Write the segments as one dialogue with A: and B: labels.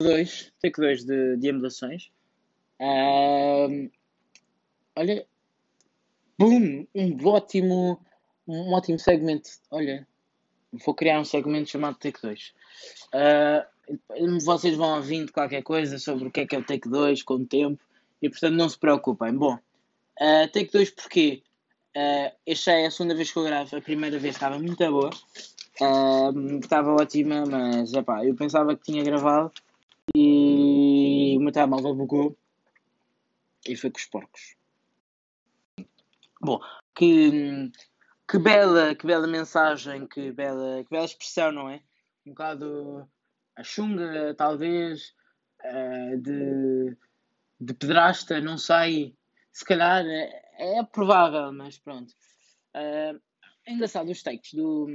A: 2, take 2 de, de emulações. Um, olha, boom, um ótimo, um ótimo segmento. Olha, vou criar um segmento chamado Take 2. Uh, vocês vão ouvindo qualquer coisa sobre o que é que é o Take 2 com o tempo e portanto não se preocupem. Bom, uh, Take 2 porquê? Uh, esta é a segunda vez que eu gravo, a primeira vez estava muito boa, uh, estava ótima, mas epá, eu pensava que tinha gravado e o meu telemóvel bugou e foi com os porcos. Bom, que, que, bela, que bela mensagem, que bela, que bela expressão, não é? Um bocado a chunga, talvez, uh, de, de pedrasta, não sei. Se calhar é, é provável, mas pronto. Uh, é engraçado os takes do,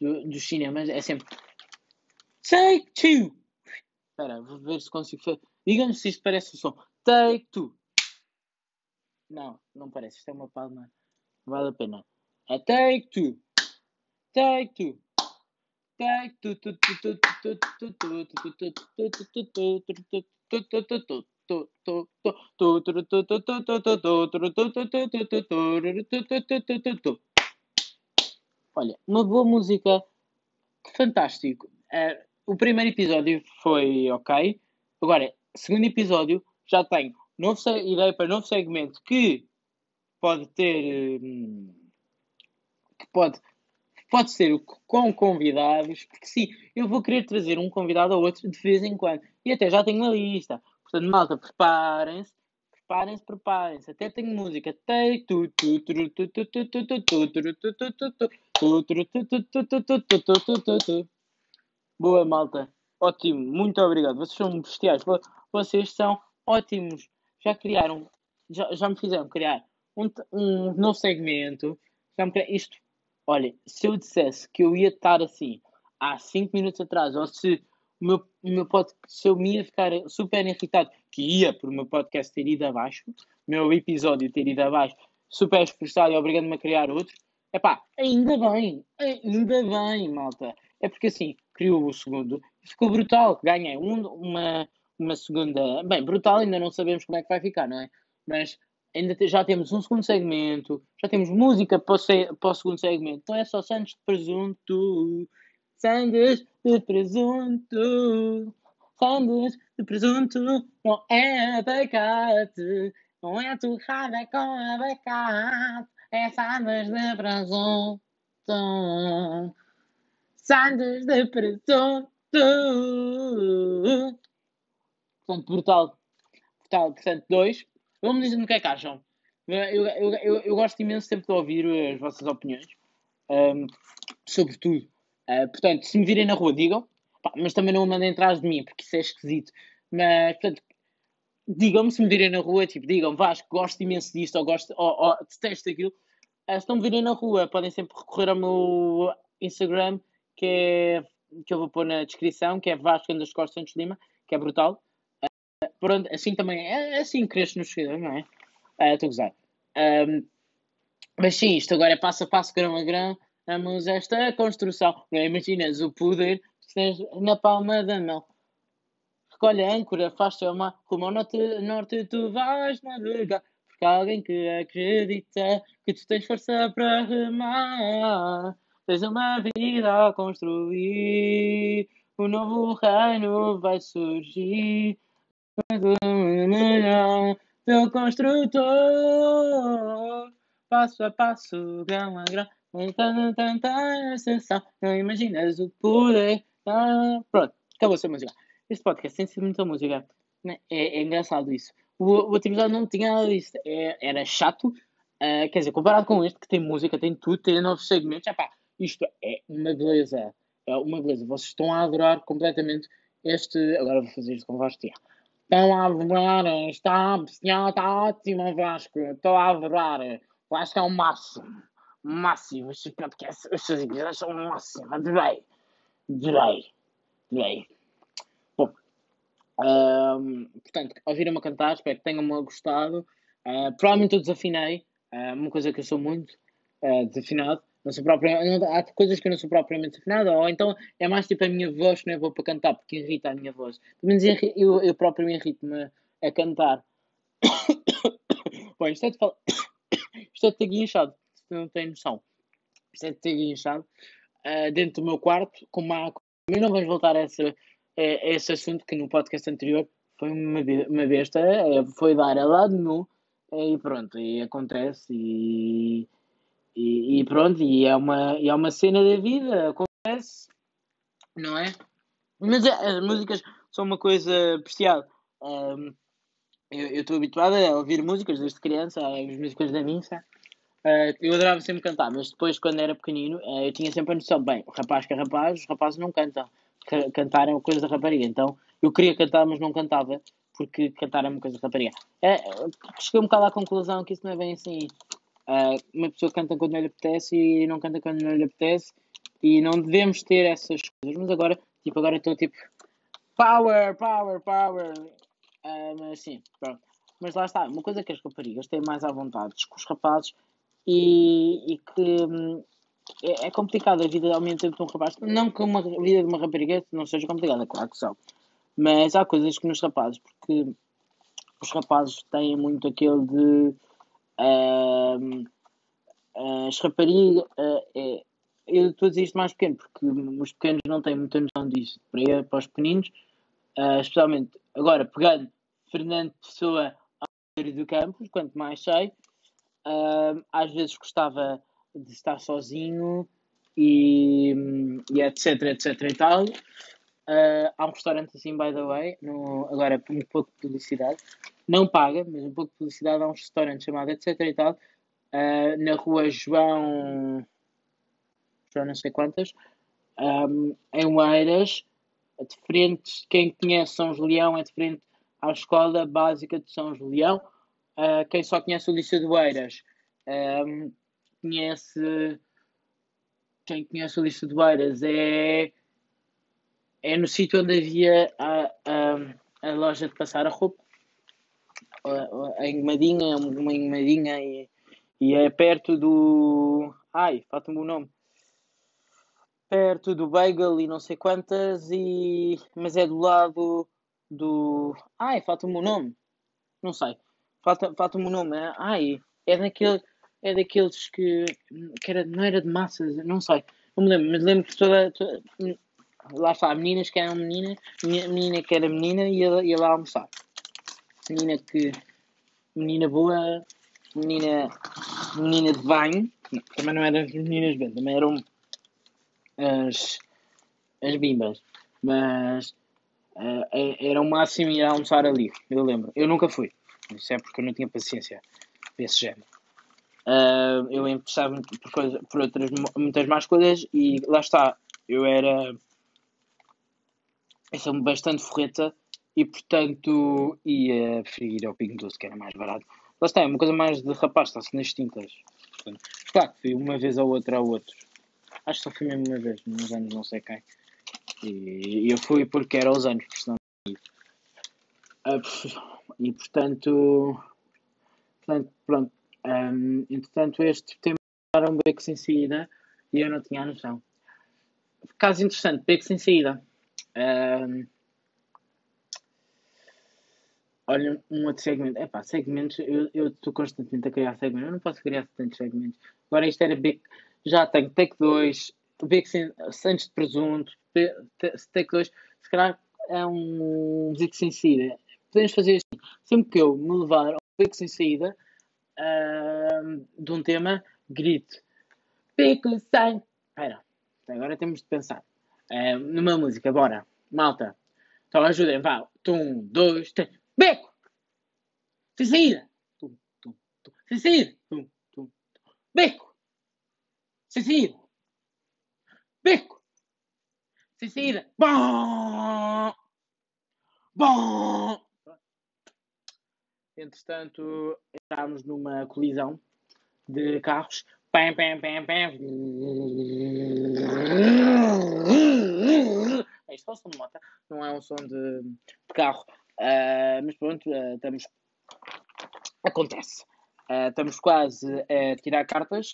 A: do, dos cinemas, é sempre Take two! Espera, vou ver se consigo fazer. Diga-me se isto parece o som. Take two! Não, não parece. Isto é uma palma. Vale a pena. É take two. Take two. Take two. Olha, uma boa música. Fantástico. O primeiro episódio foi ok. Agora, segundo episódio, já tenho novo ideia para novo segmento que pode ter hum, que pode pode ser com convidados, porque sim, eu vou querer trazer um convidado ou outro de vez em quando. E até já tenho uma lista. Portanto, malta, preparem-se, preparem-se, preparem-se. Até tenho música. Boa, malta. Ótimo, muito obrigado. Vocês são bestiais. Vocês são ótimos já criaram, já, já me fizeram criar um, um novo segmento. Já me criaram, isto, olha, se eu dissesse que eu ia estar assim há 5 minutos atrás, ou se o meu, o meu podcast, se eu me ia ficar super irritado, que ia por o meu podcast ter ido abaixo, o meu episódio ter ido abaixo, super esforçado e obrigando-me a criar outro, é pá, ainda bem, ainda bem, malta. É porque assim, criou o segundo e ficou brutal. Ganhei um, uma, uma segunda. Bem, brutal, ainda não sabemos como é que vai ficar, não é? Mas ainda te, já temos um segundo segmento, já temos música para o, se, para o segundo segmento. Então é só Santos de Presunto. Sandes de Presunto. Sandes de Presunto. Não é abacate. Não é torrada com abacate. É sandes de presunto. Sandes de presunto. Portanto, brutal. Brutal. Portanto, dois. Vamos dizer no que é que acham. Eu, eu, eu, eu, gosto imenso sempre de ouvir as vossas opiniões. Um, sobre tudo. Uh, portanto, se me virem na rua, digam. Pá, mas também não mandem atrás de mim, porque isso é esquisito. Mas, portanto, digam-me se me virem na rua, tipo, digam, Vasco, gosto imenso disto, ou gosto, ou, ou detesto aquilo. Uh, se não me virem na rua, podem sempre recorrer ao meu Instagram, que é que eu vou pôr na descrição, que é Vasco Underscore Santos Lima, que é brutal. Pronto, assim também é, é assim cresce no seguidores, não é? Ah, estou uh, a gozar. Um, mas sim, isto agora é passo a passo, grão a grão. Vamos esta construção. Não imaginas o poder que tens na palma da mão. Recolhe a âncora, faz-te mar. Rumo ao norte, norte tu vais navegar. Porque há alguém que acredita que tu tens força para remar. Tens uma vida a construir. O novo reino vai surgir. Meu construtor, passo a passo, grão a grão, tanta, tanta ascensão, não imaginas o poder. Ah, pronto, acabou a música. Este podcast tem sido muita música. Né? É, é engraçado isso. O, o episódio não tinha nada disso. É, era chato. Uh, quer dizer, comparado com este, que tem música, tem tudo, tem novos segmentos. Epá, isto é uma beleza. É uma beleza. Vocês estão a adorar completamente este. Agora vou fazer isto com de Estão a adorar, está, está ótimo, Vasco. Estou a adorar. Vasco é o máximo. Máximo. Estes podcasts, estes episódios são o máximo. Adorei. Adorei. Adorei. Bom. Um, portanto, ouviram-me cantar. Espero que tenham-me gostado. Uh, provavelmente eu desafinei. Uh, uma coisa que eu sou muito uh, desafinado. Não sou propriamente, há coisas que eu não sou propriamente afinado, ou então é mais tipo a minha voz que não é boa para cantar, porque irrita a minha voz. Pelo menos eu, eu próprio me irrito-me a cantar. Bom, isto é de falar. isto é de ter guinchado, se não tem noção. Isto é de ter guinchado uh, dentro do meu quarto, com uma Mas não vamos voltar a, essa, a, esse assunto que no podcast anterior foi uma, uma besta, é, foi dar a lado nu e pronto, e acontece e, e, e, pronto, e é, uma, é uma cena da vida, acontece, não é? Mas é, as músicas são uma coisa apreciada. Um, eu estou habituado a ouvir músicas desde criança, as músicas da missa. Uh, eu adorava sempre cantar, mas depois, quando era pequenino, uh, eu tinha sempre a noção: bem, rapaz que é rapaz, os rapazes não cantam. Cantar é uma coisa da rapariga. Então eu queria cantar, mas não cantava, porque cantar é uma coisa da rapariga. É, cheguei um bocado à conclusão que isso não é bem assim. Uh, uma pessoa canta quando não lhe apetece e não canta quando não lhe apetece, e não devemos ter essas coisas. Mas agora, tipo, agora estou tipo power, power, power. Uh, mas sim, pronto. Mas lá está, uma coisa que as raparigas têm mais à vontade que os rapazes e, e que hum, é, é, complicado a vida ao mesmo tempo de um rapaz. Não que uma vida de uma rapariga não seja complicada, claro que são. Mas há coisas que nos rapazes, porque os rapazes têm muito aquele de. Uh, as raparigas. Uh, é, eu estou a dizer isto mais pequeno, porque os pequenos não têm muita noção disso. Para, para os pequeninos, uh, especialmente agora, pegando Fernando Pessoa ao do Campos, quanto mais uh, às vezes gostava de estar sozinho e, e etc, etc e tal. Uh, há um restaurante assim, by the way, no, agora um pouco de publicidade, não paga, mas um pouco de publicidade. Há um restaurante chamado etc e tal, uh, na rua João, João não sei quantas, um, em Oeiras, é diferente. Quem conhece São Julião é diferente à escola básica de São Julião. Uh, quem só conhece o Liceu de Oeiras um, conhece. Quem conhece o Liceu de Oeiras é é no sítio onde havia a, a, a, loja de passar a roupa, a, engomadinha, uma engomadinha e, e é perto do. Ai, falta-me o nome. Perto do Bagel e não sei quantas, e mas é do lado do. Ai, falta-me o nome. Não sei. Falta-me falta o nome. É, ai, é daquele. É daqueles que, que era, não era de massas, não sei. Não me lembro, mas lembro que toda, toda lá está, meninas que eram menina, menina que era menina e ia, ia lá almoçar. Menina que. Menina boa, menina. Menina de banho. Não, também não eram as meninas bem, também eram as. as bimbas. Mas. Uh, era o máximo ir almoçar ali, eu lembro. Eu nunca fui. Isso é porque eu não tinha paciência desse género. Uh, eu interessava-me por, coisa, por outras, muitas mais coisas e lá está, eu era eu sou bastante forreta e, portanto, ia preferir ir ao Pingo Doce, que era mais barato. Lá está, é uma coisa mais de rapaz, está-se nas tintas. Portanto, claro, fui uma vez ou outra a outros. Acho que só fui mesmo uma vez, nos anos não sei quem. E eu fui porque era aos anos, senão e portanto, portanto pronto. Um, entretanto, este tema era um beco sem saída e eu não tinha a noção. Caso interessante, beco sem saída. Um, olha, um outro segmento. É pá, segmentos. Eu estou constantemente a criar segmentos. Eu não posso criar tantos segmentos. Agora isto era Big. Já tenho Take 2, Big Santos de Presunto, Take 2. Se calhar é um Big sem saída. Podemos fazer assim. Sempre que eu me levar ao Big sem saída um, de um tema, grito. Pico sem. Espera, agora temos de pensar é, numa música, bora. Malta. Então ajudem, vá. Um, dois, três. Beco! Saída! Tum, tum, tum. Saída! Tum, tum, tum. Beco! Saída! Beco! Saída! Bom! Bom! Entretanto, entramos numa colisão de carros Pam, pam, pam, pam. Isto é um som de moto, não é um som de, de carro. Uh, mas pronto, uh, estamos. Acontece. Uh, estamos quase a tirar cartas.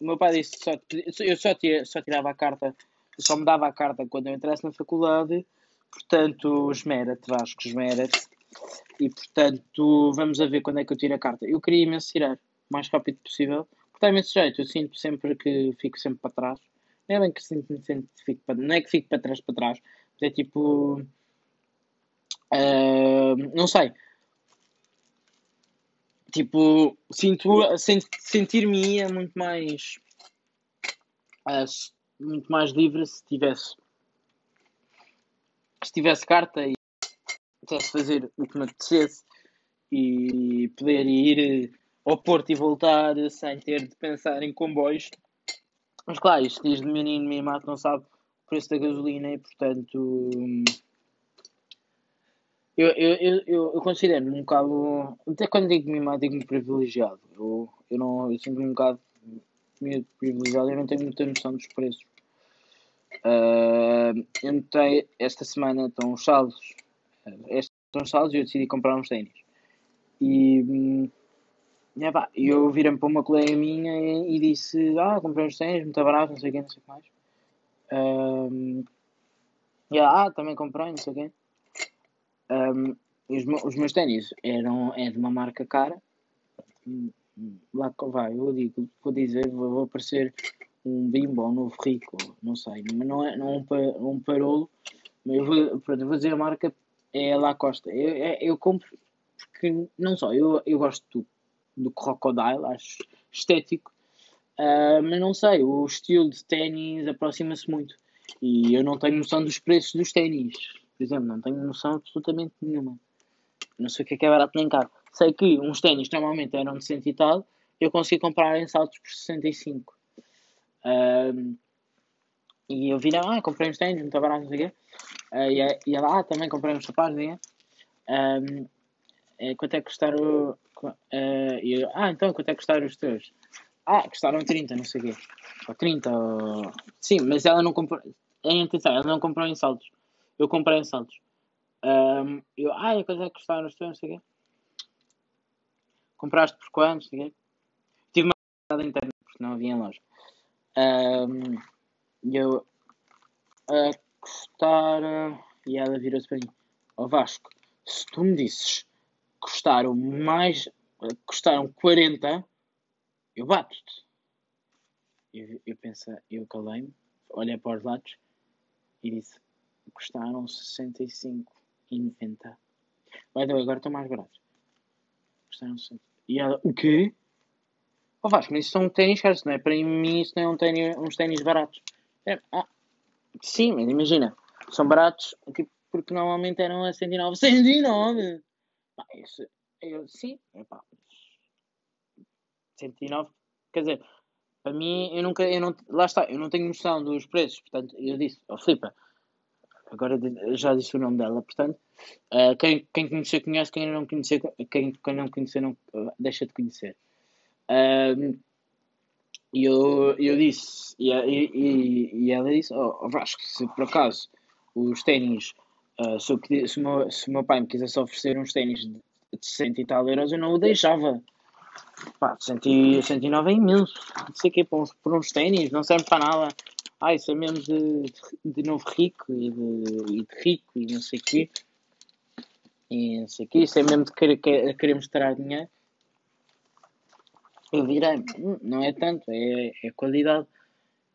A: O meu pai disse que só, eu só, só tirava a carta, só me dava a carta quando eu entrasse na faculdade. Portanto, esmera-te, Vasco, esmera-te. E portanto, vamos a ver quando é que eu tiro a carta. Eu queria imenso tirar, o mais rápido possível. Porque está imenso jeito, eu sinto sempre que fico sempre para trás. Não é bem que sinto, sinto fico para, não é que fico para trás, para trás. Mas é tipo. Não sei Tipo, sinto, sentir-me ia muito mais. Uh, muito mais livre se tivesse. Se tivesse carta e pudesse fazer o que me apetecesse e poder ir ao Porto e voltar sem ter de pensar em comboios. Mas claro, isto diz de menino mimado não sabe o preço da gasolina e portanto eu, eu, eu, eu, considero-me um bocado. Até quando digo mimado, digo-me privilegiado. Eu, eu, não, eu sinto-me um bocado meio privilegiado. Eu não tenho muita noção dos preços. Uh, eu notei, esta semana estão os saldos. Estão os saldos e eu decidi comprar uns ténis. E. Hum, é, pá, eu virei-me para uma colega minha e, e, disse: Ah, comprei uns ténis, muito barato, não sei o quê, não sei o que mais. Uh, e ela, ah, também comprei, não sei o quê. Um, os, os, meus ténis eram é de uma marca cara. Lá que vai, eu digo, vou dizer, vou, vou aparecer um bimbo, um novo rico, não sei, mas não é, não é um, um parolo, mas eu vou, pronto, vou dizer a marca é Lacoste. Eu, eu, é, eu compro porque não só, eu, eu gosto do, do Crocodile, acho estético, uh, mas não sei, o estilo de ténis aproxima-se muito e eu não tenho noção dos preços dos ténis por exemplo, não tenho noção absolutamente nenhuma. Não sei o que é que é barato nem caro. Sei que uns ténis normalmente eram de 100 e tal, eu consegui comprar em saltos por 65. Um, e eu vi, ah, comprei uns ténis, muito barato, não sei o quê. Uh, e, ela, ah, também comprei uns sapatos, né? Um, é, quanto é que custaram? Uh, e eu, ah, então quanto é que custaram os teus? Ah, custaram 30, não sei o quê. Ou 30, ou... Sim, mas ela não comprou. Em atenção, ela não comprou em saltos. Eu comprei em Santos. Um, eu, ai, a coisa é que custaram nos teus, não sei o quê. Compraste por quantos, não sei o. Tive uma da internet, porque não havia em loja. Um, eu, a custar, e ela virou-se para mim, ó oh Vasco, se tu me disses custaram mais, custaram 40, eu bato-te. Eu, eu pensei, eu calei-me, olhei para os lados e disse, custaram 65,90. Vai agora estão mais baratos. Custaram 60. E ela, o quê? Oh Vasco, mas isso são ténis caros, não é? Para mim isso não é um ténis, uns ténis baratos. É, ah, sim, mas imagina, são baratos tipo, porque normalmente eram a 109. 109! Ah, isso, eu, sim, é pá. 109, quer dizer, para mim, eu nunca, eu não, lá está, eu não tenho noção dos preços, portanto, eu disse, ó oh, Flipa, agora já disse o nome dela, portanto, uh, quem, quem conhecer conhece, quem não conhecer, quem, quem não conhecer não, deixa de conhecer. E eu, eu disse, e, e, e ela disse, oh, oh Vasco, se por acaso os ténis, uh, se, se, o meu, se meu pai me quisesse oferecer uns ténis de, 100 e tal euros, eu não o deixava. Pá, 109 é imenso. Não sei o que, por uns ténis, não serve para nada ah, isso é mesmo de, de, novo rico e de, e de, rico e não sei o quê. E não sei o quê. Isso é mesmo de querer, querer mostrar dinheiro. Eu virei, hum, não é tanto, é, é qualidade.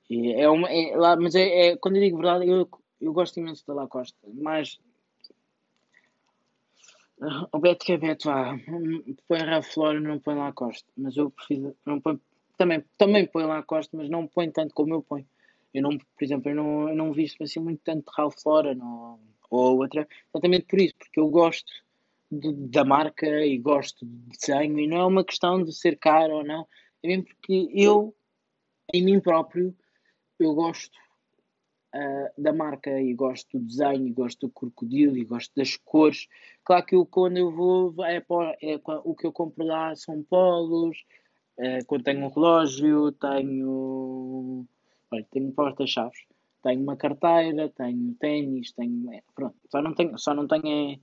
A: E é uma, é, lá, mas é, é, quando eu digo verdade, eu, eu gosto imenso da Lacoste. Mas o Beto que é Beto, vá, põe Ralph Lauren, não põe Lacoste. Mas eu prefiro, não põe, também, também põe Lacoste, mas não põe tanto como eu ponho. Eu não, por exemplo, eu não, eu não visto assim muito tanto Ralph Lauren ou, ou outra, exatamente por isso, porque eu gosto de, da marca e gosto de desenho e não é uma questão de ser caro ou não, é mesmo porque eu, em mim próprio, eu gosto uh, da marca e gosto do desenho e gosto do crocodilo e gosto das cores. Claro que eu, quando eu vou, é, é, o que eu compro lá são polos, uh, quando tenho um relógio, tenho Olha, tenho porta-chaves, tenho uma carteira, tenho ténis, tenho. É, pronto, só não tenho, só não tenho é,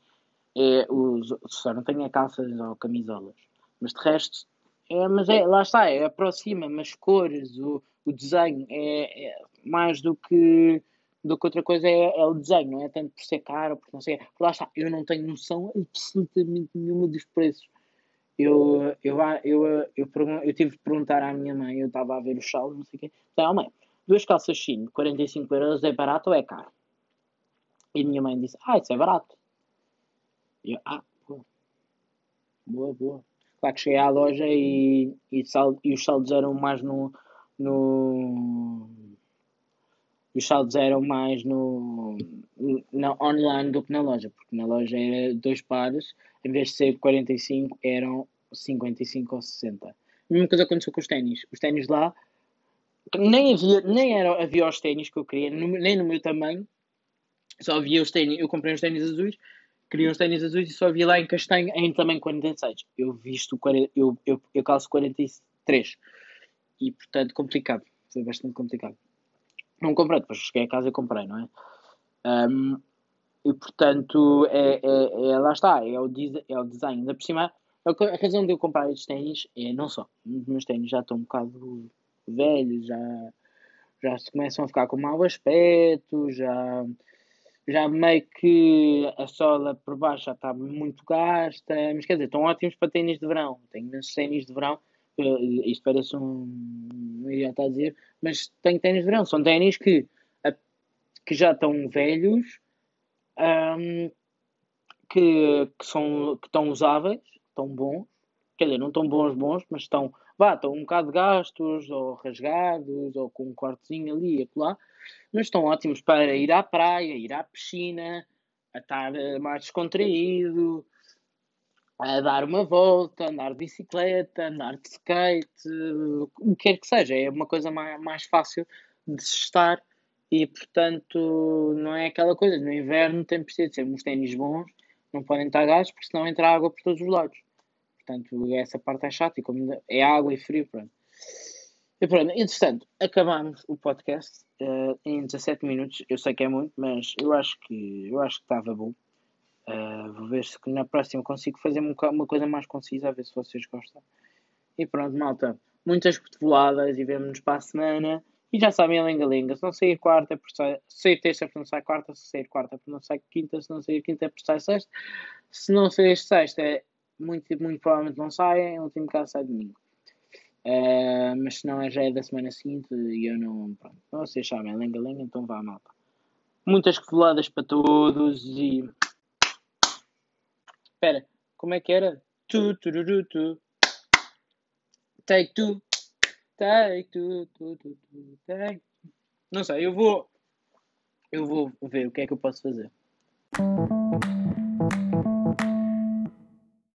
A: é, os, só não tenho calças ou camisolas. Mas de resto, É, mas é, lá está, é aproxima-me as cores, o, o desenho, é, é mais do que, do que outra coisa é, é, o desenho, não é tanto por ser caro, por não sei. Lá está, eu não tenho noção absolutamente nenhuma dos preços. Eu, eu, eu, eu, eu, eu tive de perguntar à minha mãe, eu estava a ver o saldo, não sei o quê. Então, mãe, duas calças chino, 45 euros, é barato ou é caro? E minha mãe disse, ah, isso é barato. E eu, ah, boa, boa, boa. Claro que cheguei à loja e, e, e os saldos eram mais no, no os saldos eram mais no, no online do que na loja, porque na loja era dois pares, em vez de ser 45, eram 55 ou 60. A mesma coisa aconteceu com os ténis. Os ténis lá nem havia, nem era, havia os ténis que eu queria, nem no meu tamanho, só havia os ténis. Eu comprei os ténis azuis, queria os ténis azuis e só havia lá em castanho em tamanho 46. Eu visto, eu, eu, eu calço 43 e portanto complicado, foi bastante complicado. Não comprei, depois cheguei a casa e comprei, não é? Um, e portanto, é, é, é, lá está, é o, é o design. Ainda por cima, a razão de eu comprar estes ténis é não só, os meus ténis já estão um bocado velhos, já, já se começam a ficar com mau aspecto, já, já meio que a sola por baixo já está muito gasta, mas quer dizer, estão ótimos para ténis de verão. Tenho ténis de verão, isto parece um idiota a dizer, mas tenho ténis de verão, são ténis que, que já estão velhos, um, que, que, são, que estão usáveis, estão bons, quer dizer, não estão bons bons, mas estão vá, estão um bocado gastos, ou rasgados, ou com um cortezinho ali e acolá, mas estão ótimos para ir à praia, ir à piscina, a estar eh, mais descontraído, a dar uma volta, andar de bicicleta, andar de skate, o que quer que seja, é uma coisa mais, mais fácil de se estar e portanto não é aquela coisa, no inverno tem preciso ser uns ténis bons, não podem estar gastos porque senão entra água por todos os lados. Portanto, essa parte é chata e como é água e frio, pronto. E pronto, entretanto, acabamos o podcast uh, em 17 minutos. Eu sei que é muito, mas eu acho que eu acho que estava bom. Uh, vou ver se na próxima consigo fazer uma coisa mais concisa, a ver se vocês gostam. E pronto, malta. Muitas cotoveladas e vemos-nos para a semana. E já sabem a lenga-lenga. Se não sair quarta, por sai, sair terça, por não sai quarta. Se sair quarta, por não sai quinta. Se não sair quinta, por sai sexta. Se não sair sexta, muito, muito provavelmente não saem, o último caso sai domingo. Uh, mas se não é já é da semana seguinte e eu não. Pronto, vocês sabem, lenga-lenga, então vá, malta. Muitas coladas para todos e. Espera, como é que era? Tu, tururu, tu. Take two. Take two, tu, tu, tu, take. Não sei, eu vou. Eu vou ver o que é que eu posso fazer.